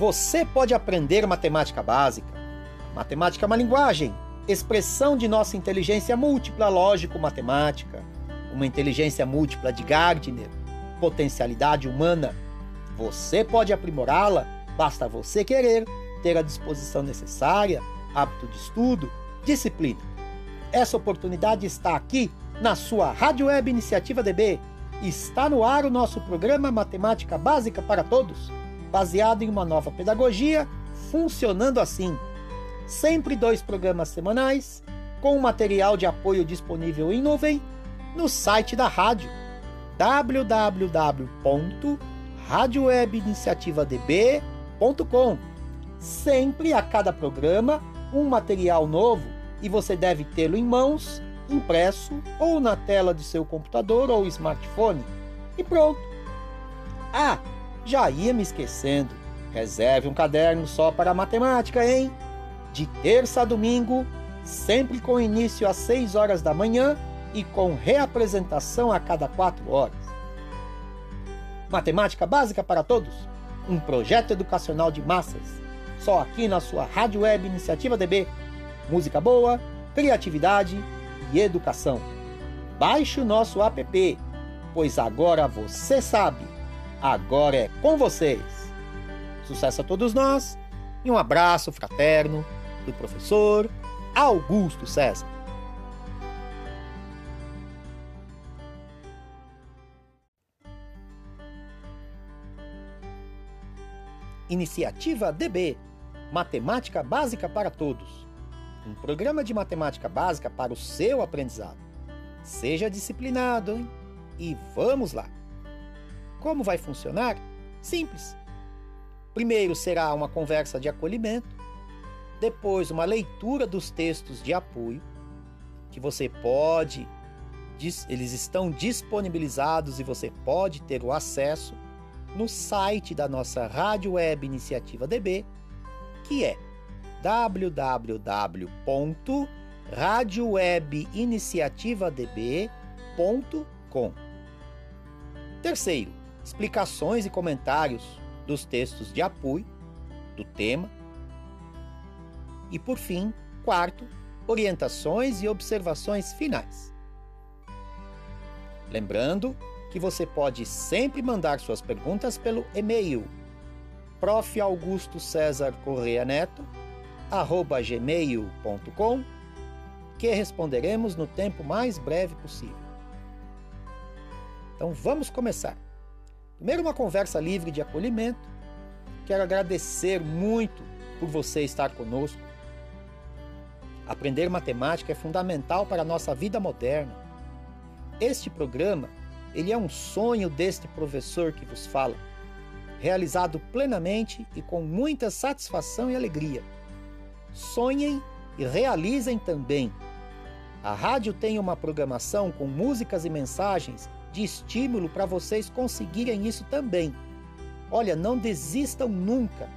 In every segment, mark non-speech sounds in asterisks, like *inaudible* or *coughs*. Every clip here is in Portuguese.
você pode aprender matemática básica. Matemática é uma linguagem, expressão de nossa inteligência múltipla lógico-matemática, uma inteligência múltipla de Gardner, potencialidade humana. Você pode aprimorá-la, basta você querer, ter a disposição necessária, hábito de estudo, disciplina. Essa oportunidade está aqui na sua Rádio Web Iniciativa DB. Está no ar o nosso programa Matemática Básica para Todos, baseado em uma nova pedagogia, funcionando assim. Sempre dois programas semanais, com material de apoio disponível em nuvem no site da rádio www.radiowebiniciativadb.com. Sempre a cada programa um material novo e você deve tê-lo em mãos, impresso ou na tela de seu computador ou smartphone. E pronto. Ah, já ia me esquecendo. Reserve um caderno só para matemática, hein? De terça a domingo, sempre com início às 6 horas da manhã e com reapresentação a cada quatro horas. Matemática básica para todos, um projeto educacional de massas, só aqui na sua Rádio Web Iniciativa DB. Música boa, criatividade e educação. Baixe o nosso app, pois agora você sabe, agora é com vocês. Sucesso a todos nós e um abraço fraterno do professor Augusto César. Iniciativa DB Matemática Básica para Todos um programa de matemática básica para o seu aprendizado. Seja disciplinado, hein? E vamos lá! Como vai funcionar? Simples. Primeiro será uma conversa de acolhimento, depois uma leitura dos textos de apoio, que você pode, eles estão disponibilizados e você pode ter o acesso no site da nossa Rádio Web Iniciativa DB, que é www.radiowebiniciativadb.com. Terceiro, explicações e comentários dos textos de apoio, do tema. E por fim, quarto, orientações e observações finais. Lembrando que você pode sempre mandar suas perguntas pelo e-mail prof. Augusto César Neto, arroba gmail.com, que responderemos no tempo mais breve possível. Então vamos começar. Primeiro, uma conversa livre de acolhimento. Quero agradecer muito por você estar conosco. Aprender matemática é fundamental para a nossa vida moderna. Este programa, ele é um sonho deste professor que vos fala realizado plenamente e com muita satisfação e alegria. Sonhem e realizem também. A rádio tem uma programação com músicas e mensagens de estímulo para vocês conseguirem isso também. Olha, não desistam nunca.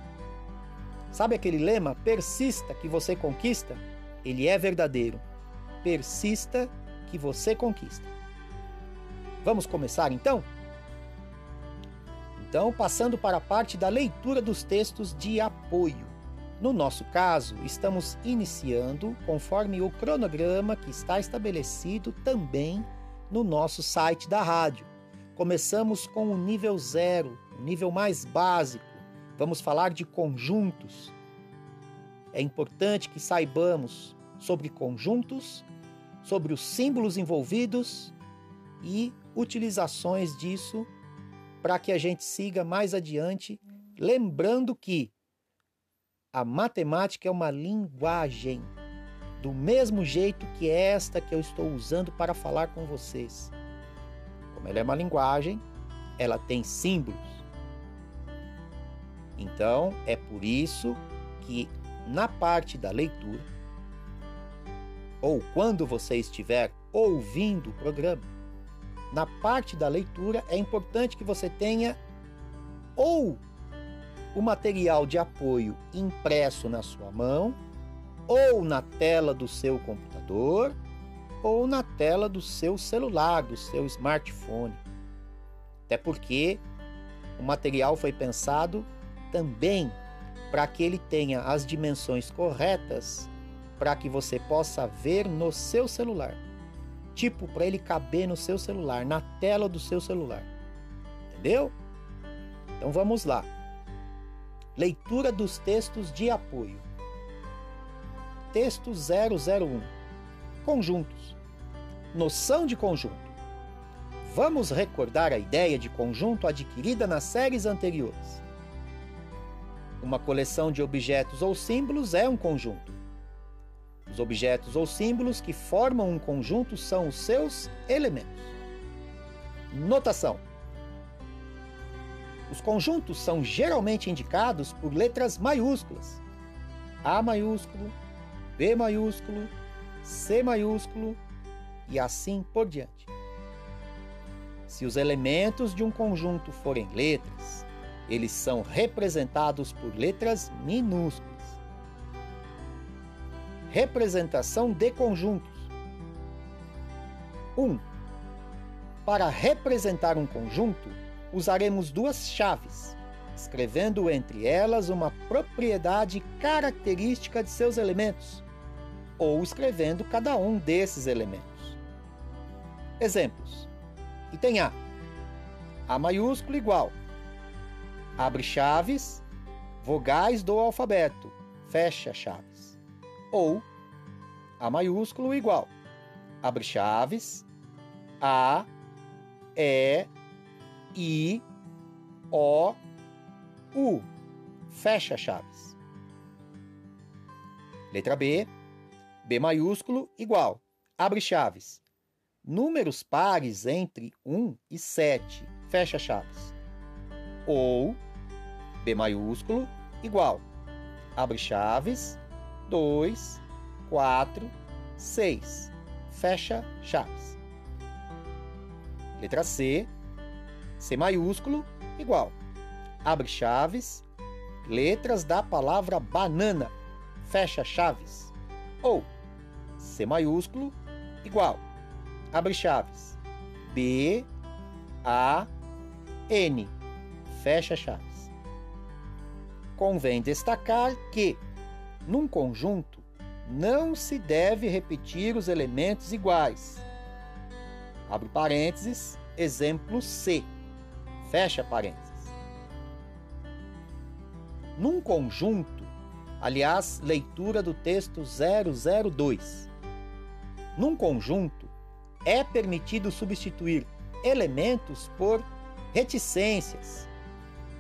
Sabe aquele lema? Persista que você conquista? Ele é verdadeiro. Persista que você conquista. Vamos começar então? Então, passando para a parte da leitura dos textos de apoio. No nosso caso, estamos iniciando conforme o cronograma que está estabelecido também no nosso site da rádio. Começamos com o nível zero, o nível mais básico. Vamos falar de conjuntos. É importante que saibamos sobre conjuntos, sobre os símbolos envolvidos e utilizações disso para que a gente siga mais adiante, lembrando que a matemática é uma linguagem, do mesmo jeito que esta que eu estou usando para falar com vocês. Como ela é uma linguagem, ela tem símbolos. Então, é por isso que na parte da leitura, ou quando você estiver ouvindo o programa, na parte da leitura, é importante que você tenha ou o material de apoio impresso na sua mão, ou na tela do seu computador, ou na tela do seu celular, do seu smartphone. Até porque o material foi pensado também para que ele tenha as dimensões corretas para que você possa ver no seu celular. Tipo, para ele caber no seu celular, na tela do seu celular. Entendeu? Então vamos lá. Leitura dos textos de apoio. Texto 001. Conjuntos. Noção de conjunto. Vamos recordar a ideia de conjunto adquirida nas séries anteriores. Uma coleção de objetos ou símbolos é um conjunto. Os objetos ou símbolos que formam um conjunto são os seus elementos. Notação: Os conjuntos são geralmente indicados por letras maiúsculas. A maiúsculo, B maiúsculo, C maiúsculo e assim por diante. Se os elementos de um conjunto forem letras, eles são representados por letras minúsculas. Representação de conjuntos. 1. Um, para representar um conjunto, usaremos duas chaves, escrevendo entre elas uma propriedade característica de seus elementos, ou escrevendo cada um desses elementos. Exemplos: Item A. A maiúsculo igual. Abre chaves, vogais do alfabeto, fecha chaves. Ou A maiúsculo igual. Abre chaves, A, E, I, O, U, fecha chaves. Letra B. B maiúsculo igual. Abre chaves números pares entre 1 e 7, fecha chaves. Ou B maiúsculo igual, abre chaves, 2, 4, 6, fecha chaves. Letra C, C maiúsculo igual, abre chaves, letras da palavra banana, fecha chaves. Ou C maiúsculo igual, abre chaves. B, A, N, fecha chaves. Convém destacar que, num conjunto, não se deve repetir os elementos iguais. Abre parênteses, exemplo C, fecha parênteses. Num conjunto, aliás, leitura do texto 002. Num conjunto, é permitido substituir elementos por reticências,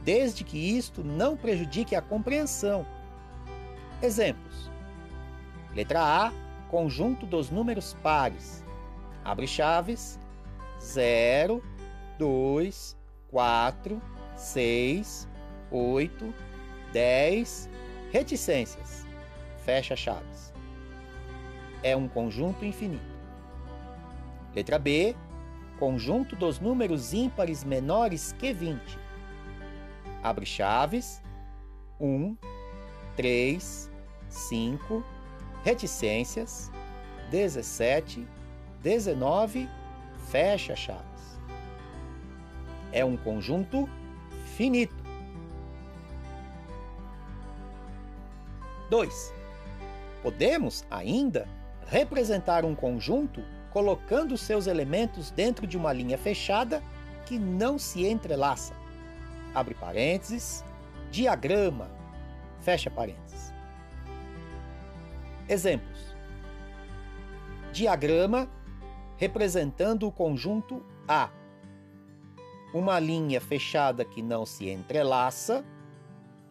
desde que isto não prejudique a compreensão. Exemplos: letra A, conjunto dos números pares. Abre chaves 0, 2, 4, 6, 8, 10, reticências. Fecha chaves. É um conjunto infinito. Letra B. Conjunto dos números ímpares menores que 20. Abre chaves. 1, 3, 5, reticências, 17, 19, fecha chaves. É um conjunto finito. 2. Podemos ainda representar um conjunto colocando seus elementos dentro de uma linha fechada que não se entrelaça. Abre parênteses, diagrama, fecha parênteses. Exemplos: diagrama representando o conjunto A. Uma linha fechada que não se entrelaça,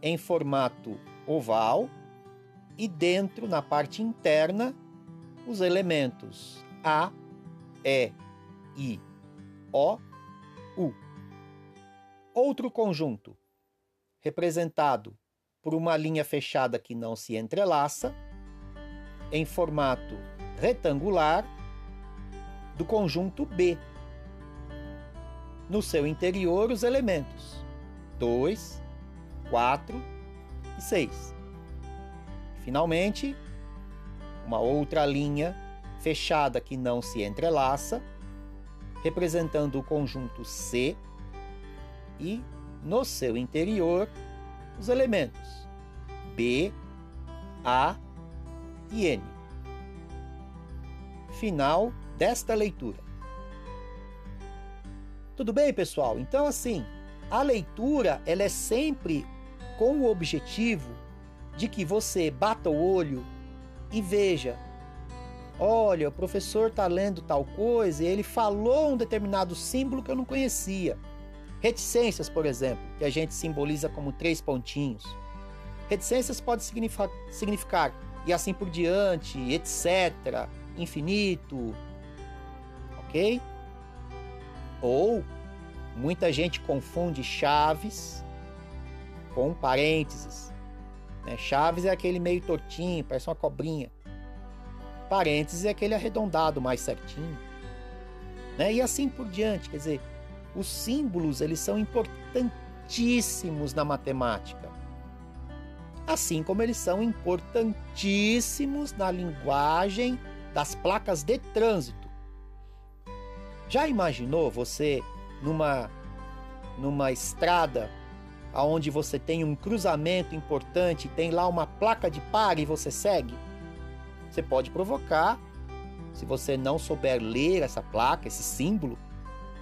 em formato oval, e dentro, na parte interna, os elementos a, E, I, O, U. Outro conjunto, representado por uma linha fechada que não se entrelaça, em formato retangular, do conjunto B. No seu interior, os elementos 2, 4 e 6. Finalmente, uma outra linha fechada que não se entrelaça, representando o conjunto C, e no seu interior os elementos B, A e N. Final desta leitura. Tudo bem, pessoal? Então, assim, a leitura ela é sempre com o objetivo de que você bata o olho e veja. Olha, o professor está lendo tal coisa e ele falou um determinado símbolo que eu não conhecia. Reticências, por exemplo, que a gente simboliza como três pontinhos. Reticências pode significar, significar e assim por diante, etc., infinito, ok? Ou muita gente confunde chaves com parênteses. Né? Chaves é aquele meio tortinho, parece uma cobrinha. Parênteses é aquele arredondado mais certinho. Né? E assim por diante. Quer dizer, os símbolos eles são importantíssimos na matemática. Assim como eles são importantíssimos na linguagem das placas de trânsito. Já imaginou você numa numa estrada aonde você tem um cruzamento importante, tem lá uma placa de pare e você segue? Você pode provocar, se você não souber ler essa placa, esse símbolo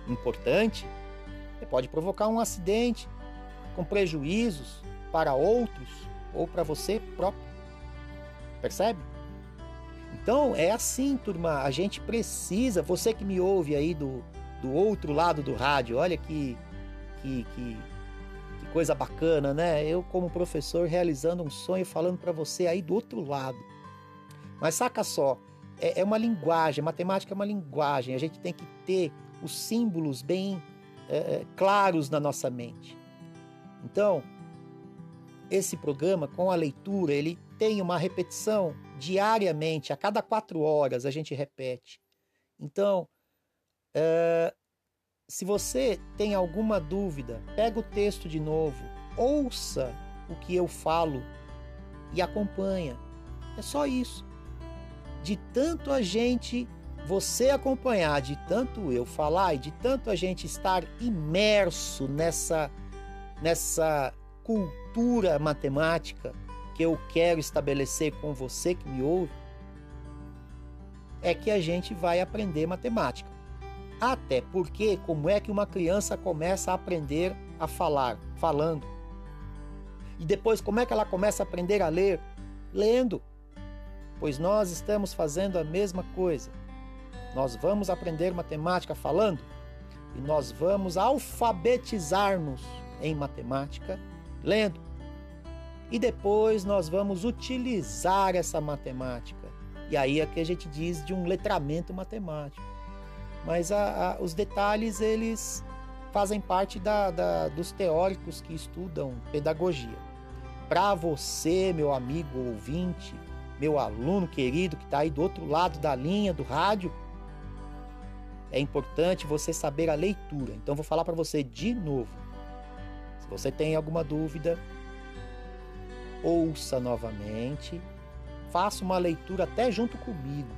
importante, você pode provocar um acidente com prejuízos para outros ou para você próprio. Percebe? Então é assim, turma. A gente precisa, você que me ouve aí do, do outro lado do rádio, olha que, que, que, coisa bacana, né? Eu, como professor, realizando um sonho, falando para você aí do outro lado. Mas saca só, é, é uma linguagem, matemática é uma linguagem, a gente tem que ter os símbolos bem é, é claros na nossa mente. Então, esse programa, com a leitura, ele tem uma repetição diariamente, a cada quatro horas a gente repete. Então, é, se você tem alguma dúvida, pega o texto de novo, ouça o que eu falo e acompanha. É só isso de tanto a gente, você acompanhar, de tanto eu falar e de tanto a gente estar imerso nessa, nessa cultura matemática que eu quero estabelecer com você que me ouve, é que a gente vai aprender matemática. Até porque, como é que uma criança começa a aprender a falar? Falando. E depois, como é que ela começa a aprender a ler? Lendo pois nós estamos fazendo a mesma coisa. Nós vamos aprender matemática falando e nós vamos alfabetizar-nos em matemática lendo. E depois nós vamos utilizar essa matemática. E aí é que a gente diz de um letramento matemático. Mas a, a, os detalhes, eles fazem parte da, da, dos teóricos que estudam pedagogia. Para você, meu amigo ouvinte, meu aluno querido que está aí do outro lado da linha do rádio, é importante você saber a leitura. Então vou falar para você de novo. Se você tem alguma dúvida, ouça novamente, faça uma leitura até junto comigo.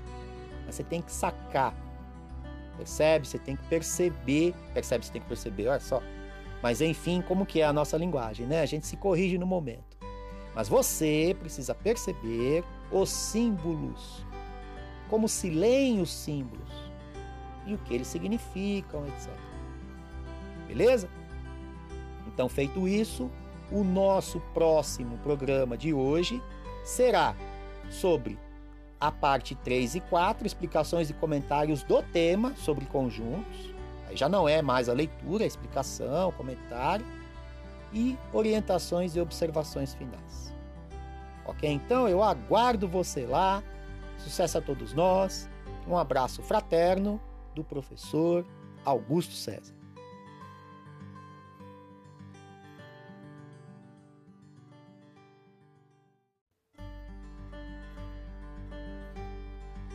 Mas você tem que sacar. Percebe? Você tem que perceber. Percebe? Você tem que perceber, olha só. Mas enfim, como que é a nossa linguagem, né? A gente se corrige no momento. Mas você precisa perceber os símbolos, como se leem os símbolos e o que eles significam, etc. Beleza? Então, feito isso, o nosso próximo programa de hoje será sobre a parte 3 e 4, explicações e comentários do tema sobre conjuntos. Aí já não é mais a leitura, a explicação, o comentário e orientações e observações finais. Ok? Então eu aguardo você lá. Sucesso a todos nós. Um abraço fraterno do professor Augusto César.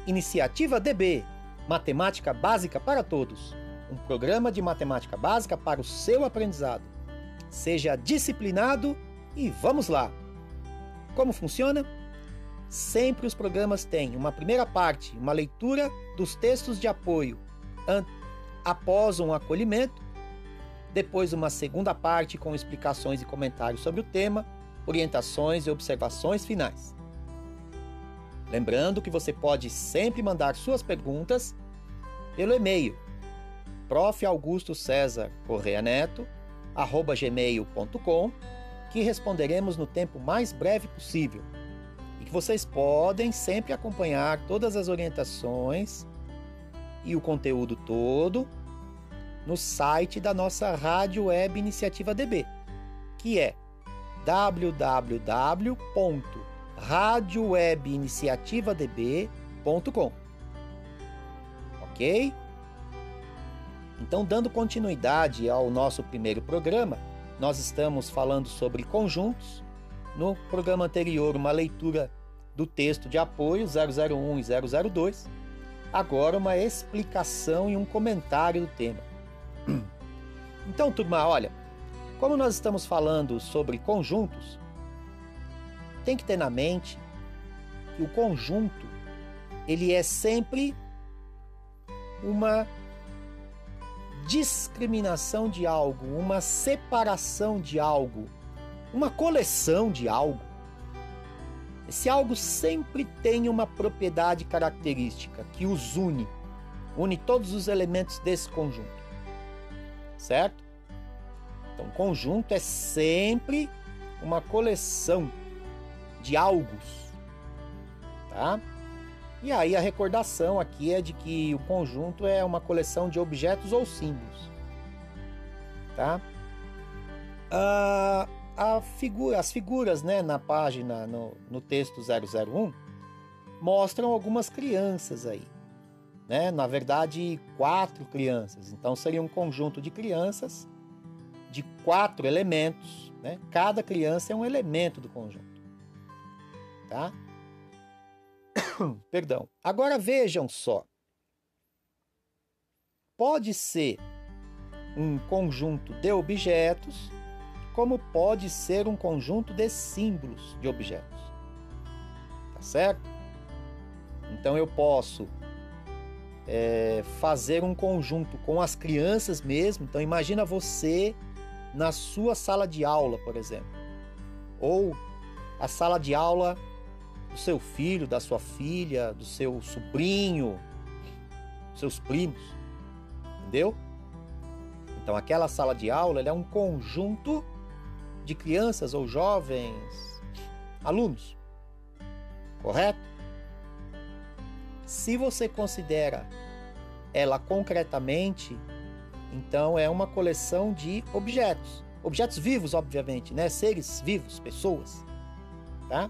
Iniciativa DB Matemática Básica para Todos um programa de matemática básica para o seu aprendizado. Seja disciplinado e vamos lá! Como funciona? Sempre os programas têm uma primeira parte, uma leitura dos textos de apoio após um acolhimento, depois uma segunda parte com explicações e comentários sobre o tema orientações e observações finais. Lembrando que você pode sempre mandar suas perguntas pelo e-mail prof. Augusto César Correia Neto, arroba gmail.com, que responderemos no tempo mais breve possível. E que vocês podem sempre acompanhar todas as orientações e o conteúdo todo no site da nossa Rádio Web Iniciativa DB, que é www.radiowebiniciativadb.com. Ok? Então, dando continuidade ao nosso primeiro programa, nós estamos falando sobre conjuntos. No programa anterior, uma leitura do texto de apoio 001 e 002. Agora, uma explicação e um comentário do tema. *clears throat* Então, turma, olha, como nós estamos falando sobre conjuntos, tem que ter na mente que o conjunto ele é sempre uma discriminação de algo, uma separação de algo, uma coleção de algo. Esse algo sempre tem uma propriedade característica que os une, une todos os elementos desse conjunto. Certo? Então, conjunto é sempre uma coleção de algos, tá? E aí a recordação aqui é de que o conjunto é uma coleção de objetos ou símbolos. Tá? Ah, a figura, as figuras né, na página, no, no texto 001, mostram algumas crianças aí. Né? Na verdade, quatro crianças. Então seria um conjunto de crianças de quatro elementos. Né? Cada criança é um elemento do conjunto. Tá? *coughs* Perdão. Agora vejam só. Pode ser um conjunto de objetos, como pode ser um conjunto de símbolos de objetos. Tá certo? Então eu posso é, fazer um conjunto com as crianças mesmo. Então imagina você na sua sala de aula, por exemplo, ou a sala de aula do seu filho, da sua filha, do seu sobrinho, seus primos. Entendeu? Então, aquela sala de aula é um conjunto de crianças ou jovens alunos. Correto? Se você considera ela concretamente, então é uma coleção de objetos. Objetos vivos, obviamente, né? Seres vivos, pessoas. Tá?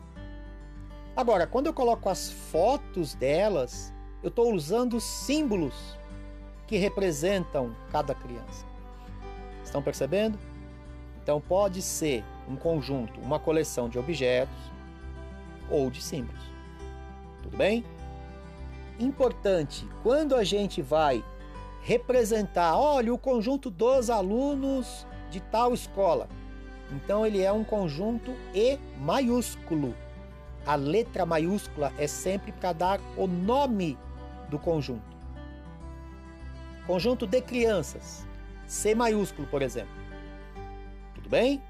Agora, quando eu coloco as fotos delas, eu estou usando símbolos que representam cada criança. Estão percebendo? Então pode ser um conjunto, uma coleção de objetos ou de símbolos. Tudo bem? Importante, quando a gente vai representar, olha, o conjunto dos alunos de tal escola. Então ele é um conjunto E maiúsculo a letra maiúscula é sempre para dar o nome do conjunto. Conjunto de crianças, C maiúsculo, por exemplo. Tudo bem?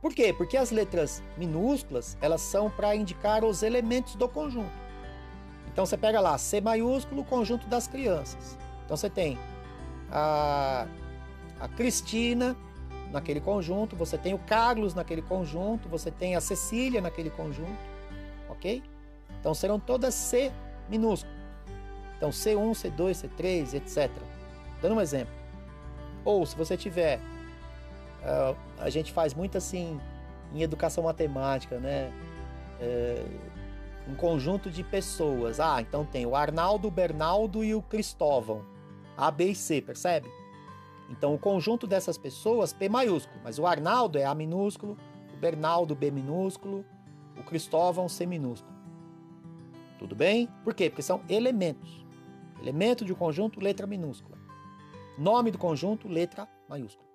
Por quê? Porque as letras minúsculas, elas são para indicar os elementos do conjunto. Então você pega lá, C maiúsculo, conjunto das crianças. Então você tem a, a Cristina naquele conjunto, você tem o Carlos naquele conjunto, você tem a Cecília naquele conjunto ok? Então serão todas C minúsculo. Então C1, C2, C3, etc. Dando um exemplo. Ou se você tiver, uh, a gente faz muito assim em educação matemática, né? É, um conjunto de pessoas. Ah, então tem o Arnaldo, o Bernaldo e o Cristóvão. A, B e C, percebe? Então o conjunto dessas pessoas, P maiúsculo, mas o Arnaldo é A minúsculo, o Bernaldo B minúsculo, o Cristóvão C minúsculo. Tudo bem? Por quê? Porque são elementos. Elemento de um conjunto, letra minúscula. Nome do conjunto, letra maiúscula.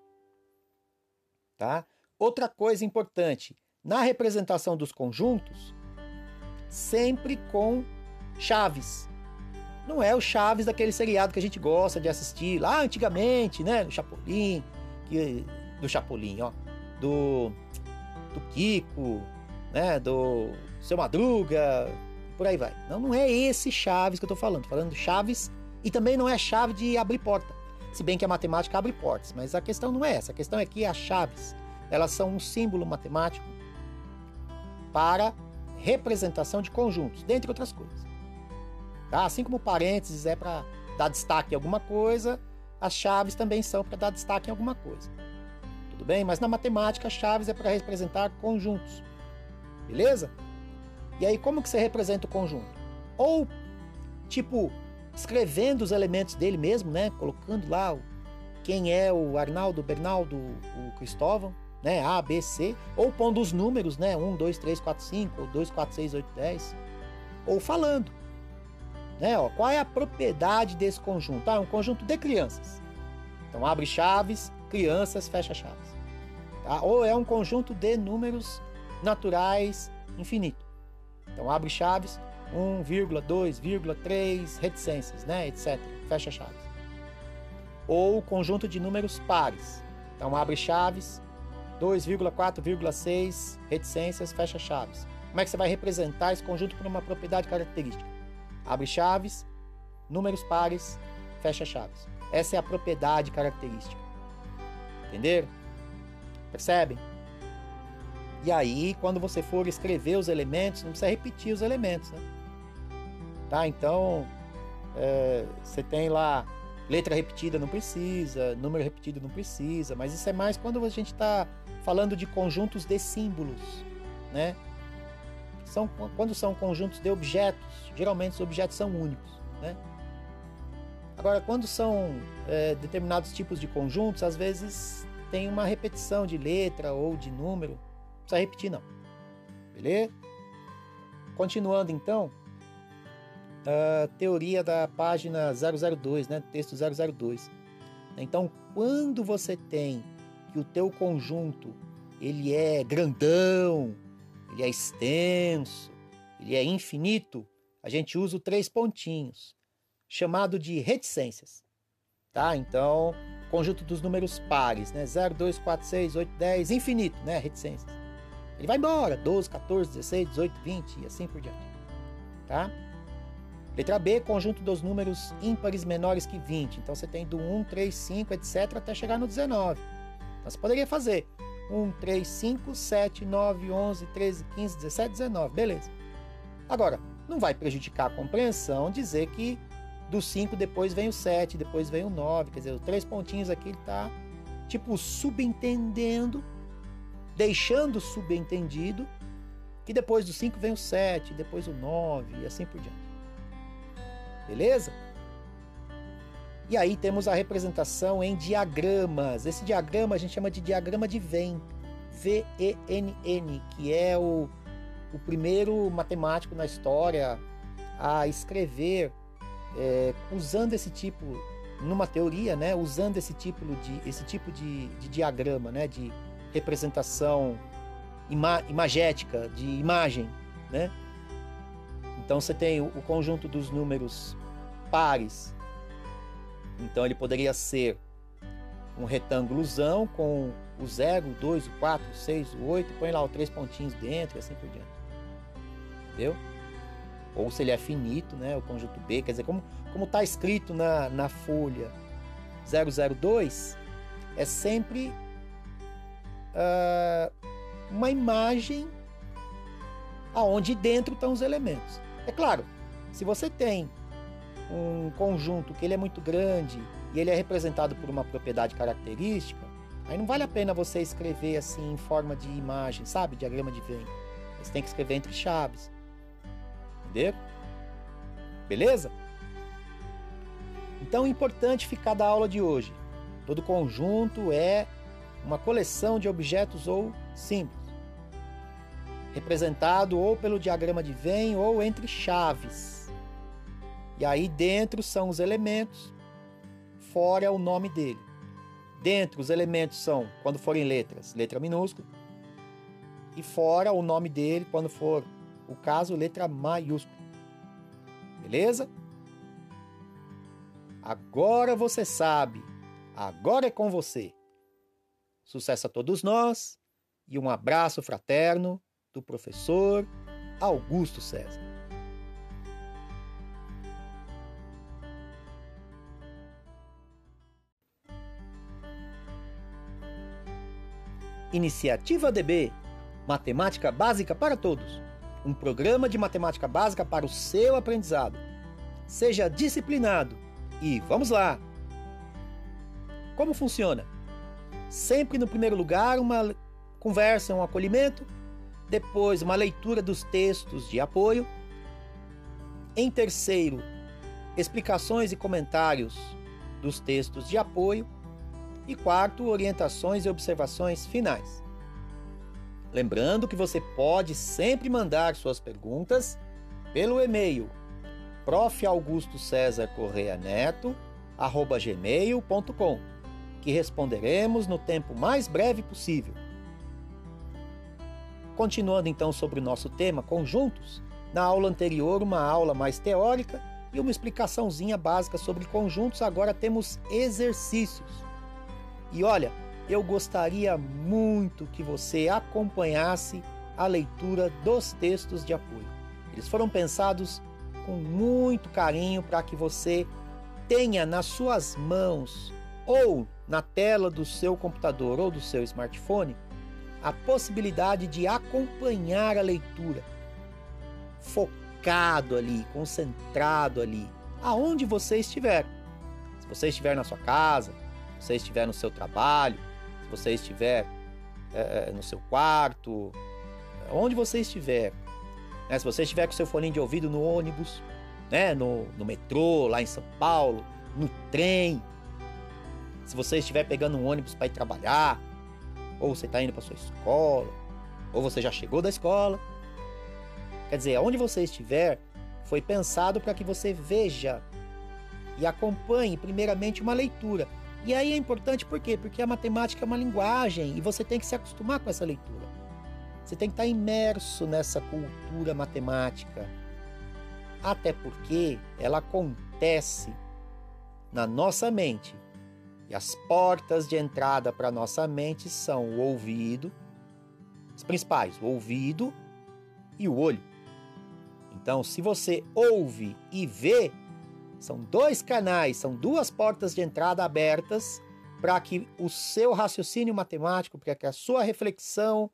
Tá? Outra coisa importante, na representação dos conjuntos, sempre com chaves. Não é o Chaves daquele seriado que a gente gosta de assistir lá antigamente, né? Do Chapolin, que, do Chapolin, ó, do do Kiko, né, do seu Madruga, por aí vai. Não, não é esse Chaves que eu estou falando. Tô falando Chaves e também não é chave de abrir porta. Se bem que a matemática abre portas, mas a questão não é essa. A questão é que as chaves, elas são um símbolo matemático para representação de conjuntos, dentre outras coisas. Tá? Assim como parênteses é para dar destaque em alguma coisa, as chaves também são para dar destaque em alguma coisa. Tudo bem? Mas na matemática, chaves é para representar conjuntos. Beleza? E aí, como que você representa o conjunto? Ou, tipo, escrevendo os elementos dele mesmo, né? Colocando lá quem é o Arnaldo, Bernaldo, o Cristóvão, né? A, B, C. Ou pondo os números, né? 1, 2, 3, 4, 5, ou 2, 4, 6, 8, 10. Ou falando. Né? Ó, qual é a propriedade desse conjunto? Ah, é um conjunto de crianças. Então abre chaves, crianças, fecha chaves. Tá? Ou é um conjunto de números naturais infinito. Então abre chaves, 1, 2, 3 reticências, né, etc. Fecha chaves. Ou conjunto de números pares. Então abre chaves, 2,4,6 reticências, fecha chaves. Como é que você vai representar esse conjunto por uma propriedade característica? Abre chaves, números pares, fecha chaves. Essa é a propriedade característica. Entenderam? Percebem? E aí, quando você for escrever os elementos, não precisa repetir os elementos, né? Tá? Então, é, você tem lá letra repetida não precisa, número repetido não precisa, mas isso é mais quando a gente está falando de conjuntos de símbolos, né? São, quando são conjuntos de objetos, geralmente os objetos são únicos, né? Agora, quando são é, determinados tipos de conjuntos, às vezes tem uma repetição de letra ou de número, precisa repetir não, beleza? Continuando então, a teoria da página 002, né, texto 002. Então, quando você tem que o teu conjunto ele é grandão, ele é extenso, ele é infinito, a gente usa três pontinhos, chamado de reticências. Tá? Então, conjunto dos números pares, né? 0, 2, 4, 6, 8, 10, infinito, né? Reticências. Ele vai embora, 12, 14, 16, 18, 20 e assim por diante. Tá? Letra B, conjunto dos números ímpares menores que 20. Então você tem do 1, 3, 5, etc. até chegar no 19. Então você poderia fazer 1, 3, 5, 7, 9, 11, 13, 15, 17, 19. Beleza. Agora, não vai prejudicar a compreensão dizer que do 5 depois vem o 7, depois vem o 9. Quer dizer, os três pontinhos aqui ele está tipo subentendendo, deixando subentendido que depois do 5 vem o 7, depois o 9 e assim por diante. Beleza? E aí temos a representação em diagramas. Esse diagrama a gente chama de diagrama de Venn, V-E-N-N, que é o, o primeiro matemático na história a escrever é, usando esse tipo, numa teoria, né, usando esse tipo de, esse tipo de, de diagrama, né, de representação ima, imagética, de imagem, né? Então você tem o, conjunto dos números pares. Então ele poderia ser um retângulozão com o 0, o 2, o 4, o 6, o 8, põe lá os três pontinhos dentro e assim por diante. Entendeu? Ou se ele é finito, né? O conjunto B, quer dizer, como como está escrito na, na folha 002, é sempre uh, uma imagem aonde dentro estão os elementos. É claro, se você tem um conjunto que ele é muito grande e ele é representado por uma propriedade característica, aí não vale a pena você escrever assim em forma de imagem, sabe? Diagrama de Venn. Você tem que escrever entre chaves. Entendeu? Beleza? Então é importante ficar da aula de hoje. Todo conjunto é uma coleção de objetos ou símbolos representado ou pelo diagrama de Venn ou entre chaves. E aí dentro são os elementos, fora o nome dele. Dentro os elementos são, quando forem letras, letra minúscula. E fora o nome dele, quando for o caso, letra maiúscula. Beleza? Agora você sabe. Agora é com você. Sucesso a todos nós e um abraço fraterno do professor Augusto César. Iniciativa DB Matemática Básica para Todos um programa de matemática básica para o seu aprendizado. Seja disciplinado e vamos lá! Como funciona? Sempre no primeiro lugar, uma conversa, um acolhimento, depois uma leitura dos textos de apoio. Em terceiro, explicações e comentários dos textos de apoio. E quarto, orientações e observações finais. Lembrando que você pode sempre mandar suas perguntas pelo e-mail profaugustocesarcorreaneto@gmail.com, que responderemos no tempo mais breve possível. Continuando então sobre o nosso tema conjuntos, na aula anterior uma aula mais teórica e uma explicaçãozinha básica sobre conjuntos, agora temos exercícios. E olha, eu gostaria muito que você acompanhasse a leitura dos textos de apoio. Eles foram pensados com muito carinho para que você tenha nas suas mãos ou na tela do seu computador ou do seu smartphone a possibilidade de acompanhar a leitura focado ali, concentrado ali, aonde você estiver. Se você estiver na sua casa, se você estiver no seu trabalho, se você estiver é, no seu quarto, onde você estiver, né? se você estiver com seu fone de ouvido no ônibus, né? no, no metrô, lá em São Paulo, no trem, se você estiver pegando um ônibus para ir trabalhar, ou você está indo para sua escola, ou você já chegou da escola. Quer dizer, onde você estiver, foi pensado para que você veja e acompanhe primeiramente uma leitura. E aí é importante por quê? Porque a matemática é uma linguagem e você tem que se acostumar com essa leitura. Você tem que estar imerso nessa cultura matemática. Até porque ela acontece na nossa mente. E as portas de entrada para nossa mente são o ouvido, os principais, o ouvido e o olho. Então, se você ouve e vê, são dois canais, são duas portas de entrada abertas para que o seu raciocínio matemático, para que a sua reflexão,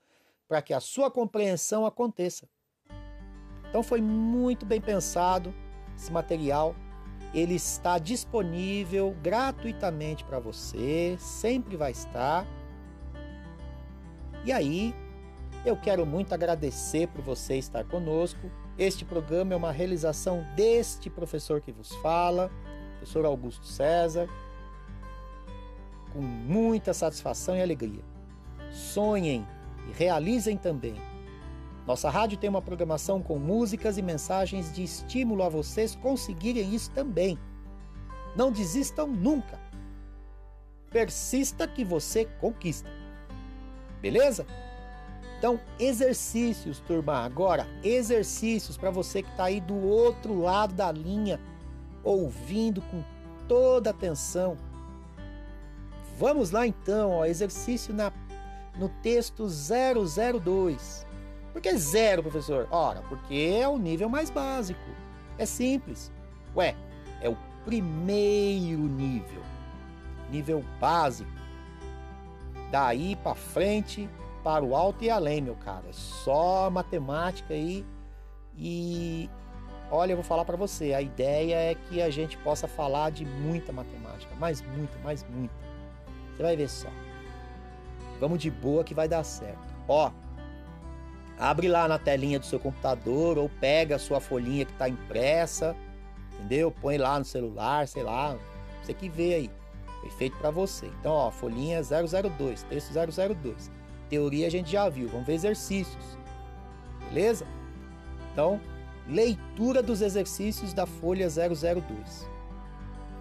para que a sua compreensão aconteça. Então foi muito bem pensado esse material. Ele está disponível gratuitamente para você, sempre vai estar. E aí, eu quero muito agradecer por você estar conosco. Este programa é uma realização deste professor que vos fala, professor Augusto César, com muita satisfação e alegria. Sonhem e realizem também. Nossa rádio tem uma programação com músicas e mensagens de estímulo a vocês conseguirem isso também. Não desistam nunca. Persista que você conquista. Beleza? Então, exercícios, turma. Agora, exercícios para você que está aí do outro lado da linha, ouvindo com toda atenção. Vamos lá então, ó, exercício na, no texto 002. Por que zero, professor? Ora, porque é o nível mais básico. É simples. Ué, é o primeiro nível. Nível básico. Daí para frente para o alto e além, meu cara. É só matemática aí. E olha, eu vou falar para você, a ideia é que a gente possa falar de muita matemática, mais muita, mais muita. Você vai ver só. Vamos de boa que vai dar certo. Ó, abre lá na telinha do seu computador ou pega a sua folhinha que está impressa, entendeu? Põe lá no celular, sei lá, você que vê aí. Foi feito para você. Então, ó, folhinha 002, texto 002 teoria a gente já viu, vamos ver exercícios. Beleza? Então, leitura dos exercícios da folha 002.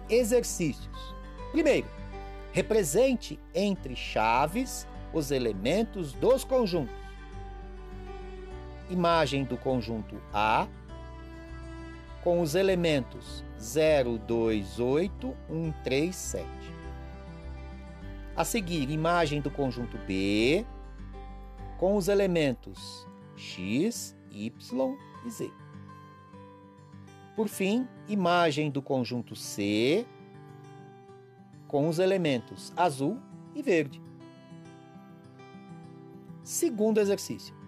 Exercícios. Primeiro, represente entre chaves os elementos dos conjuntos. Imagem do conjunto A com os elementos 0, 2, 8, 1, 3, 7. A seguir, imagem do conjunto B com os elementos x, y e z. Por fim, imagem do conjunto C com os elementos azul e verde. Segundo exercício.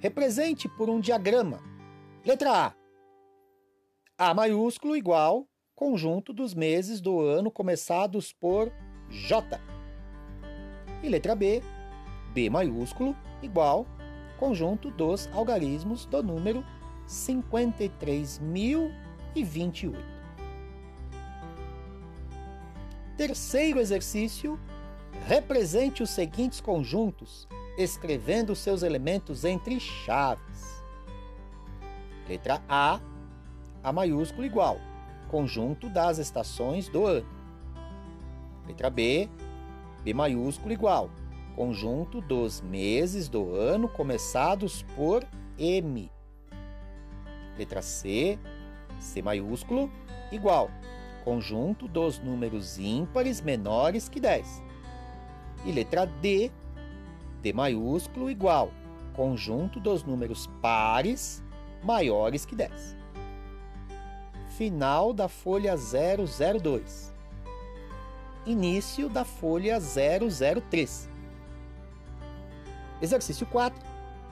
Represente por um diagrama. Letra A. A maiúsculo igual conjunto dos meses do ano começados por J. E letra B. B maiúsculo igual conjunto dos algarismos do número 53.028. Terceiro exercício: represente os seguintes conjuntos, escrevendo seus elementos entre chaves. Letra A, A maiúsculo igual, conjunto das estações do ano. Letra B, B maiúsculo igual, conjunto dos meses do ano começados por M. Letra C, C maiúsculo, igual, conjunto dos números ímpares menores que 10. E letra D, D maiúsculo, igual, conjunto dos números pares maiores que 10. Final da folha 002. Início da folha 003. Exercício 4.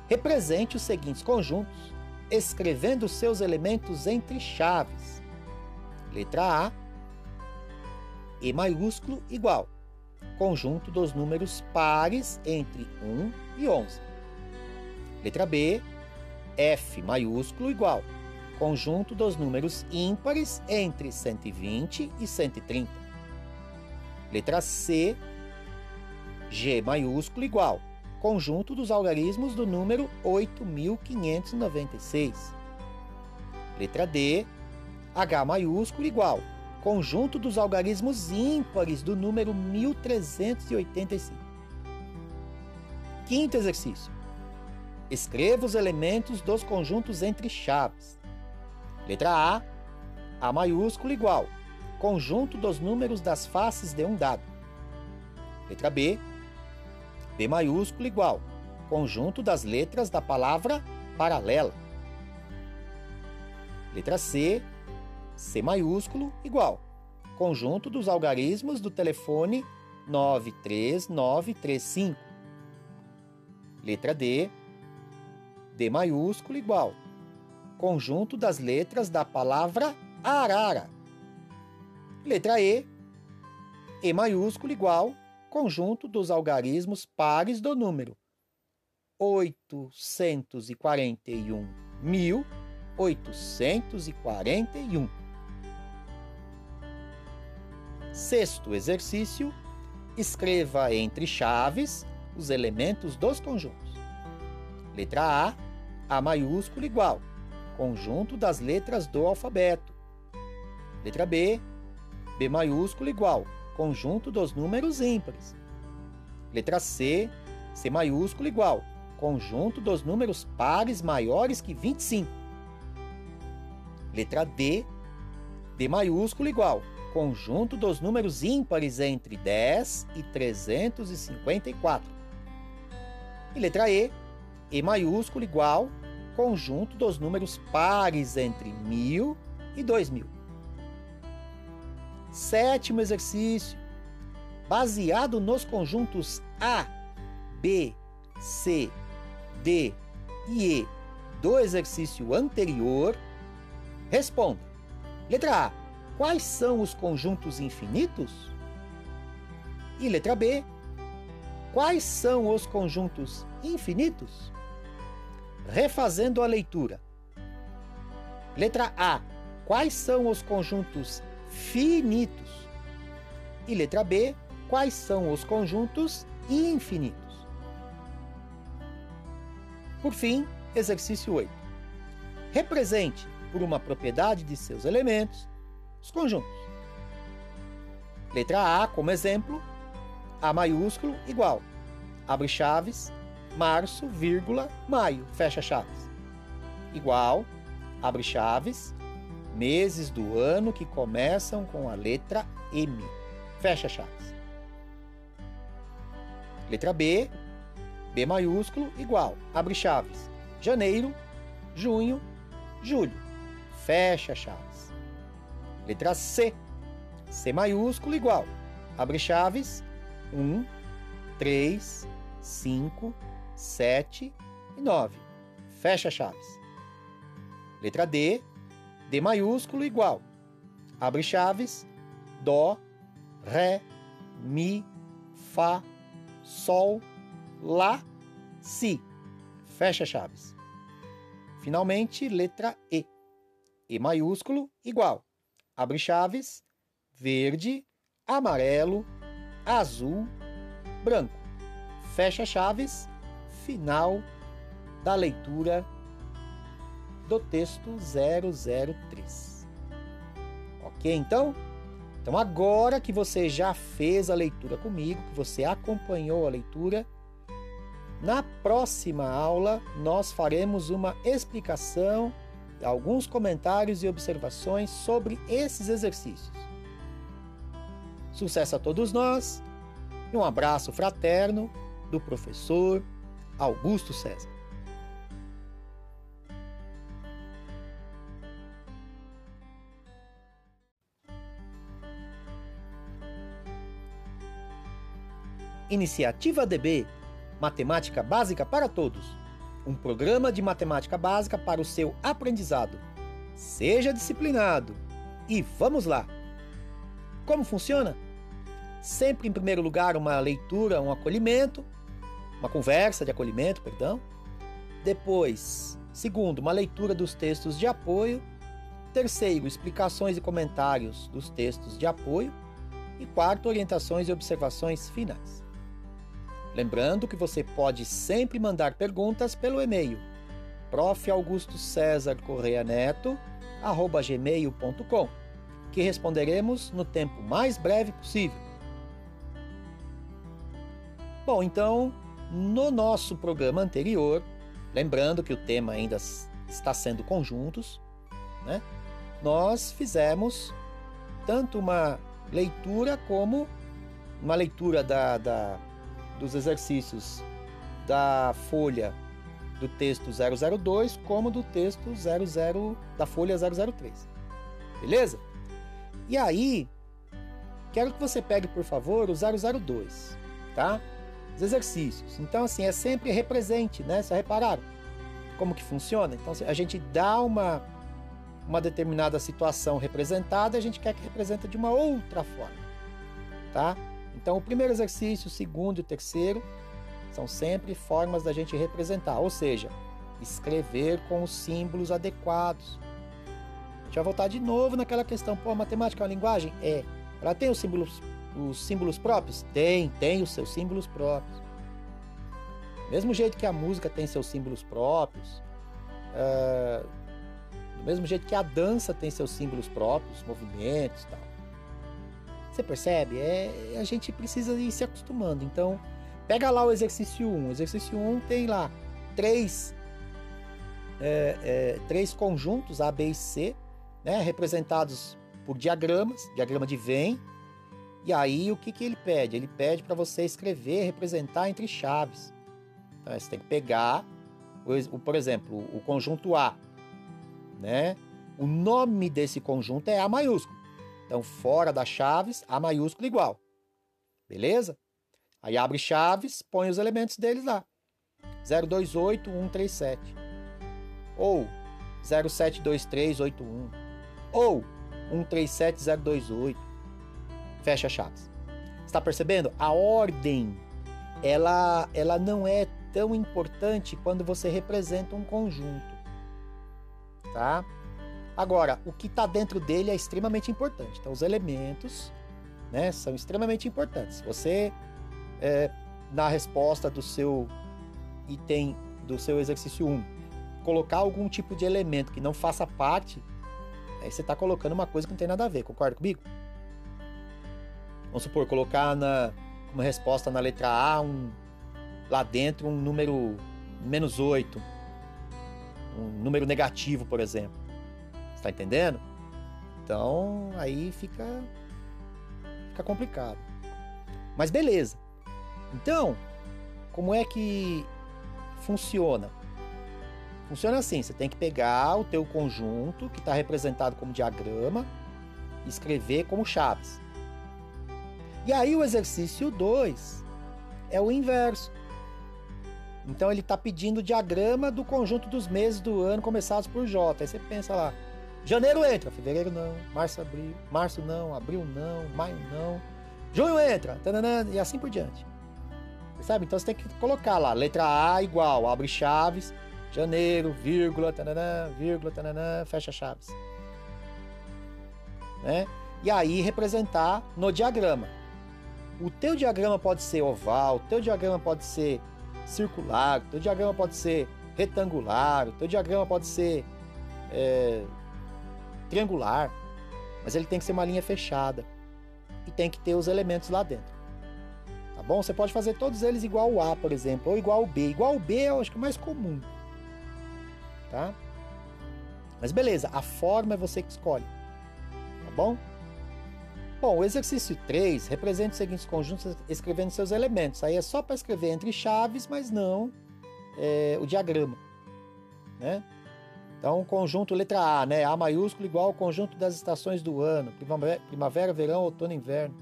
Represente os seguintes conjuntos escrevendo seus elementos entre chaves. Letra A, E maiúsculo igual, conjunto dos números pares entre 1 e 11. Letra B, F maiúsculo igual, conjunto dos números ímpares entre 120 e 130. Letra C, G maiúsculo igual, conjunto dos algarismos do número 8596. Letra D, H maiúsculo igual, conjunto dos algarismos ímpares do número 1385. Quinto exercício. Escreva os elementos dos conjuntos entre chaves. Letra A, A maiúsculo igual, conjunto dos números das faces de um dado. Letra B, B maiúsculo igual, conjunto das letras da palavra paralela. Letra C, C maiúsculo igual, conjunto dos algarismos do telefone 93935. Letra D, D maiúsculo igual, conjunto das letras da palavra arara. Letra E, E maiúsculo igual, conjunto dos algarismos pares do número 841.841. Sexto exercício: escreva entre chaves os elementos dos conjuntos. Letra A, A maiúsculo igual, conjunto das letras do alfabeto. Letra B, B maiúsculo igual, conjunto dos números ímpares. Letra C, C maiúsculo igual, conjunto dos números pares maiores que 25. Letra D, D maiúsculo igual, conjunto dos números ímpares entre 10 e 354. E letra E, E maiúsculo igual, conjunto dos números pares entre 1000 e 2000. Sétimo exercício. Baseado nos conjuntos A, B, C, D e E do exercício anterior, responda. Letra A. Quais são os conjuntos infinitos? E letra B. Quais são os conjuntos infinitos? Refazendo a leitura. Letra A. Quais são os conjuntos finitos. E letra B, quais são os conjuntos infinitos? Por fim, exercício 8. Represente, por uma propriedade de seus elementos, os conjuntos. Letra A, como exemplo, A maiúsculo igual, abre chaves, março, vírgula, maio, fecha chaves. Igual, abre chaves, meses do ano que começam com a letra M. Fecha chaves. Letra B, B maiúsculo igual, abre chaves, janeiro, junho, julho, fecha chaves. Letra C, C maiúsculo igual, abre chaves, 1, 3, 5, 7 e 9, fecha chaves. Letra D, D maiúsculo igual, abre chaves, Dó, Ré, Mi, Fá, Sol, Lá, Si. Fecha chaves. Finalmente, letra E. E maiúsculo igual. Abre chaves, verde, amarelo, azul, branco. Fecha chaves, final da leitura do texto 003. Ok, então? Então, agora que você já fez a leitura comigo, que você acompanhou a leitura, na próxima aula nós faremos uma explicação, alguns comentários e observações sobre esses exercícios. Sucesso a todos nós e um abraço fraterno do professor Augusto César. Iniciativa DB Matemática Básica para Todos um programa de matemática básica para o seu aprendizado. Seja disciplinado e vamos lá! Como funciona? Sempre em primeiro lugar uma leitura, um acolhimento, uma conversa de acolhimento, perdão. Depois, segundo, uma leitura dos textos de apoio. Terceiro, explicações e comentários dos textos de apoio. E quarto, orientações e observações finais. Lembrando que você pode sempre mandar perguntas pelo e-mail gmail.com que responderemos no tempo mais breve possível. Bom, então, no nosso programa anterior, lembrando que o tema ainda está sendo conjuntos, né? Nós fizemos tanto uma leitura como uma leitura da, da dos exercícios da folha do texto 002 como do texto 00 da folha 003. Beleza? E aí, quero que você pegue, por favor, o 002, tá? Os exercícios. Então, assim, é sempre represente, né? Vocês repararam como que funciona? Então, a gente dá uma, uma determinada situação representada, a gente quer que representa de uma outra forma, tá? Então, o primeiro exercício, o segundo e o terceiro são sempre formas da gente representar, ou seja, escrever com os símbolos adequados. A gente vai voltar de novo naquela questão, pô, a matemática é uma linguagem? É. Ela tem os símbolos, os símbolos próprios? Tem, tem os seus símbolos próprios. mesmo jeito que a música tem seus símbolos próprios, uh, do mesmo jeito que a dança tem seus símbolos próprios, movimentos e tal. Você percebe? É, a gente precisa ir se acostumando. Então, pega lá o exercício 1. O exercício 1 tem lá três, é, é, três conjuntos, A, B e C, né, representados por diagramas, diagrama de Venn. E aí, o que, que ele pede? Ele pede para você escrever, representar entre chaves. Então, você tem que pegar, o, por exemplo, o conjunto A. Né? O nome desse conjunto é A maiúsculo. Então, fora das chaves, A maiúsculo igual. Beleza? Aí abre chaves, põe os elementos deles lá. 028137. Ou 0723881. Ou 137028. Fecha chaves. Está percebendo? A ordem ela, ela não é tão importante quando você representa um conjunto. Tá? Agora, o que está dentro dele é extremamente importante. Então, os elementos né, são extremamente importantes. Você, é, na resposta do seu item, do seu exercício 1, colocar algum tipo de elemento que não faça parte, aí você está colocando uma coisa que não tem nada a ver. Concorda comigo? Vamos supor, colocar na, uma resposta na letra A, um, lá dentro, um número menos 8, um número negativo, por exemplo. Tá entendendo? Então aí fica fica complicado. Mas beleza. Então, como é que funciona? Funciona assim, você tem que pegar o teu conjunto, que está representado como diagrama, e escrever como chaves. E aí o exercício 2 é o inverso. Então ele está pedindo o diagrama do conjunto dos meses do ano começados por J. Aí você pensa lá, janeiro entra, fevereiro não, março, abril, março não, abril não, maio não, junho entra, e assim por diante. Sabe? Então você tem que colocar lá, letra A igual, abre chaves, janeiro, vírgula, tananã, vírgula, tananã, fecha chaves. Né? E aí representar no diagrama. O teu diagrama pode ser oval, o teu diagrama pode ser circular, o teu diagrama pode ser retangular, o teu diagrama pode ser é, triangular, mas ele tem que ser uma linha fechada e tem que ter os elementos lá dentro. Tá bom? Você pode fazer todos eles igual o A, por exemplo, ou igual o B. Igual o B eu acho que é o mais comum. Tá? Mas beleza, a forma é você que escolhe. Tá bom? Bom, o exercício 3 representa os seguintes conjuntos escrevendo seus elementos. Aí é só para escrever entre chaves, mas não é, o diagrama. Né? Então, conjunto letra A, né? A maiúsculo igual ao conjunto das estações do ano: primavera, verão, outono e inverno.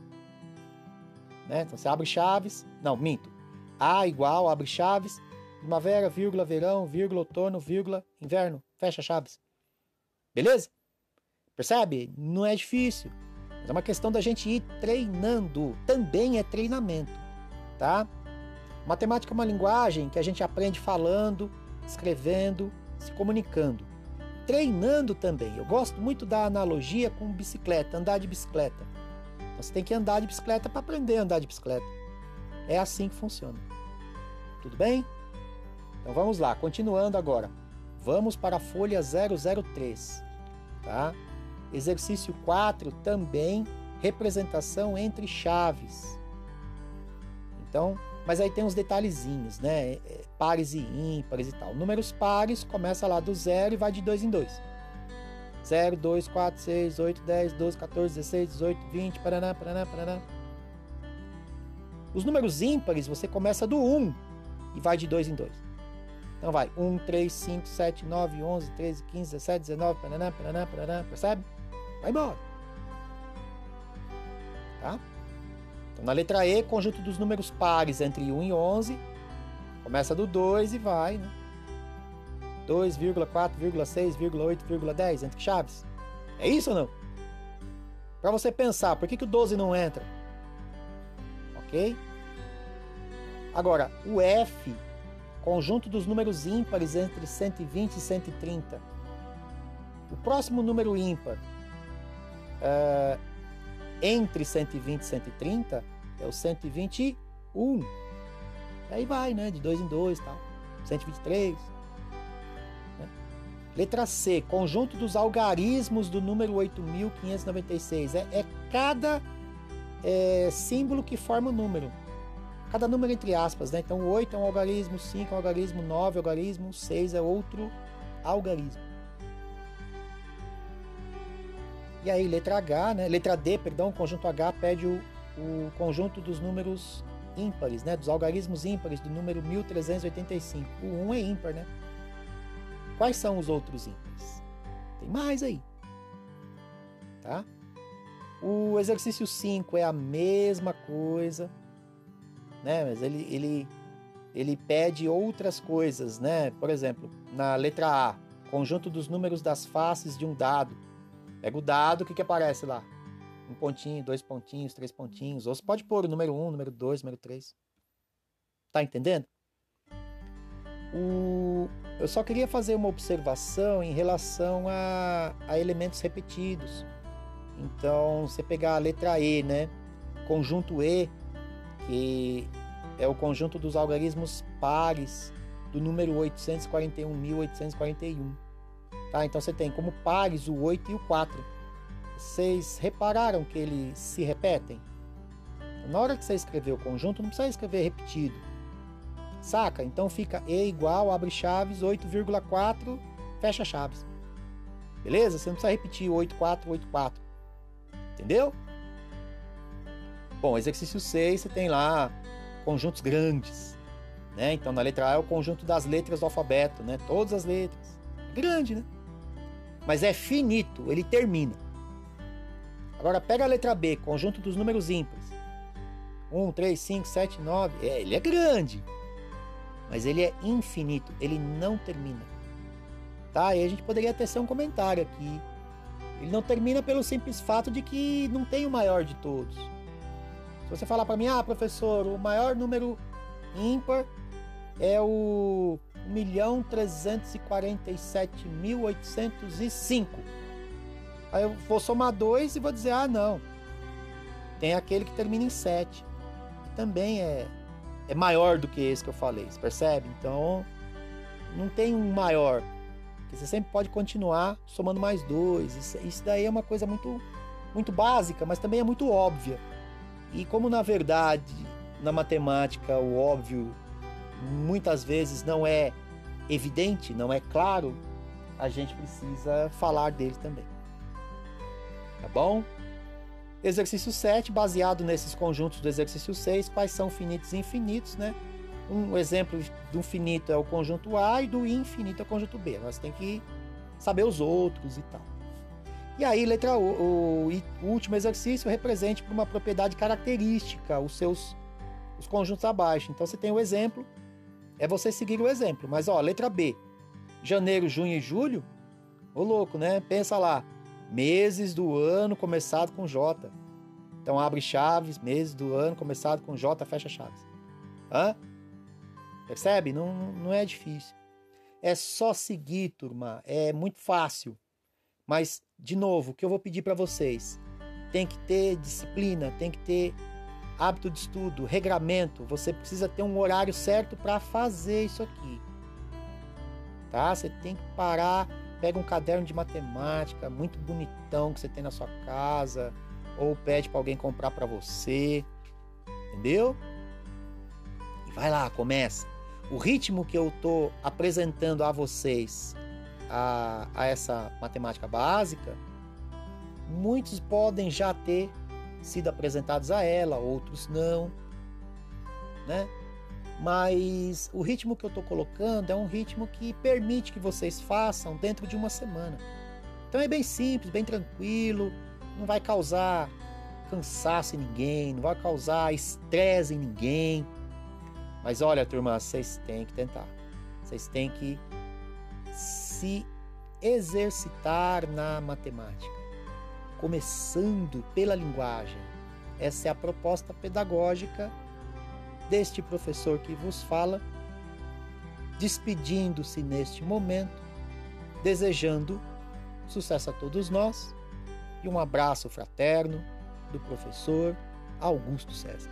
Né? Então, você abre chaves. Não, minto. A igual, abre chaves. Primavera, vírgula, verão, vírgula, outono, vírgula, inverno. Fecha chaves. Beleza? Percebe? Não é difícil. Mas é uma questão da gente ir treinando. Também é treinamento, tá? Matemática é uma linguagem que a gente aprende falando, escrevendo, se comunicando. Treinando também. Eu gosto muito da analogia com bicicleta, andar de bicicleta. Então, você tem que andar de bicicleta para aprender a andar de bicicleta. É assim que funciona. Tudo bem? Então vamos lá, continuando agora. Vamos para a folha 003, tá? Exercício 4 também representação entre chaves. Então, mas aí tem uns detalhezinhos, né? É, pares e ímpares e tal. Números pares começa lá do zero e vai de dois em dois. 0, 2, 4, 6, 8, 10, 12, 14, 16, 18, 20, paraná, paraná, paraná. Os números ímpares você começa do 1 e vai de dois em dois. Então vai 1, 3, 5, 7, 9, 11, 13, 15, 17, 19, paraná, paraná, paraná, percebe? vai embora. Tá? Então, na letra E, conjunto dos números pares entre 1 e 11, começa do 2 e vai, né? 2,4,6,8,10 entre chaves. É isso ou não? Para você pensar, por que, que o 12 não entra? Ok? Agora, o F, conjunto dos números ímpares entre 120 e 130. O próximo número ímpar uh, entre 120 e 130 é o 121. Aí vai, né? De dois em dois tal. 123. Né? Letra C, conjunto dos algarismos do número 8596. É, é cada é, símbolo que forma o número. Cada número entre aspas, né? Então, 8 é um algarismo, 5 é um algarismo, 9 é um algarismo, 6 é outro algarismo. E aí, letra H, né? Letra D, perdão, conjunto H pede o, o conjunto dos números ímpares, né? Dos algarismos ímpares do número 1385. O 1 é ímpar, né? Quais são os outros ímpares? Tem mais aí. Tá? O exercício 5 é a mesma coisa, né? Mas ele, ele, ele pede outras coisas, né? Por exemplo, na letra A, conjunto dos números das faces de um dado Pega o dado, o que, que aparece lá? Um pontinho, dois pontinhos, três pontinhos. Ou você pode pôr o número 1, um, número 2, número 3. Tá entendendo? O... Eu só queria fazer uma observação em relação a, a elementos repetidos. Então, você pegar a letra E, né? Conjunto E, que é o conjunto dos algarismos pares do número 841.841. Tá? Então você tem como pares o 8 e o 4. Vocês repararam que eles se repetem? Na hora que você escrever o conjunto, não precisa escrever repetido. Saca? Então fica E igual, abre chaves, 8,4, fecha chaves. Beleza? Você não precisa repetir 8, 4, 8, 4. Entendeu? Bom, exercício 6, você tem lá conjuntos grandes. Né? Então, na letra A é o conjunto das letras do alfabeto, né? Todas as letras. Grande, né? Mas é finito, ele termina. Agora, pega a letra B, conjunto dos números ímpares. 1, 3, 5, 7, 9. É, ele é grande. Mas ele é infinito, ele não termina. Tá? E a gente poderia até ser um comentário aqui. Ele não termina pelo simples fato de que não tem o maior de todos. Se você falar para mim, ah, professor, o maior número ímpar é o 1.347.805. Aí eu vou somar dois e vou dizer, ah, não. Tem aquele que termina em 7. também é, é maior do que esse que eu falei, você percebe? Então, não tem um maior. Você sempre pode continuar somando mais dois. Isso, isso daí é uma coisa muito, muito básica, mas também é muito óbvia. E como na verdade, na matemática, o óbvio muitas vezes não é evidente, não é claro, a gente precisa falar dele também. Tá bom? Exercício 7, baseado nesses conjuntos do exercício 6, quais são finitos e infinitos, né? Um exemplo do finito é o conjunto A e do infinito é o conjunto B. Nós tem que saber os outros e tal. E aí, letra o, o, o último exercício represente por uma propriedade característica os seus os conjuntos abaixo. Então você tem o exemplo, é você seguir o exemplo. Mas ó, letra B, janeiro, junho e julho, ô louco, né? Pensa lá, meses do ano começado com J. Então abre chaves, meses do ano começado com J, fecha chaves. Hã? Percebe? Não, não é difícil. É só seguir, turma. É muito fácil. Mas, de novo, o que eu vou pedir para vocês? Tem que ter disciplina, tem que ter hábito de estudo, regramento. Você precisa ter um horário certo para fazer isso aqui. Tá? Você tem que parar, pega um caderno de matemática muito bonitão que você tem na sua casa, ou pede para alguém comprar para você. Entendeu? E vai lá, começa. O ritmo que eu estou apresentando a vocês a, a essa matemática básica, muitos podem já ter sido apresentados a ela, outros não, né? Mas o ritmo que eu estou colocando é um ritmo que permite que vocês façam dentro de uma semana. Então é bem simples, bem tranquilo, não vai causar cansaço em ninguém, não vai causar estresse em ninguém. Mas olha, turma, vocês têm que tentar. Vocês têm que se exercitar na matemática, começando pela linguagem. Essa é a proposta pedagógica deste professor que vos fala, despedindo-se neste momento, desejando sucesso a todos nós e um abraço fraterno do professor Augusto César.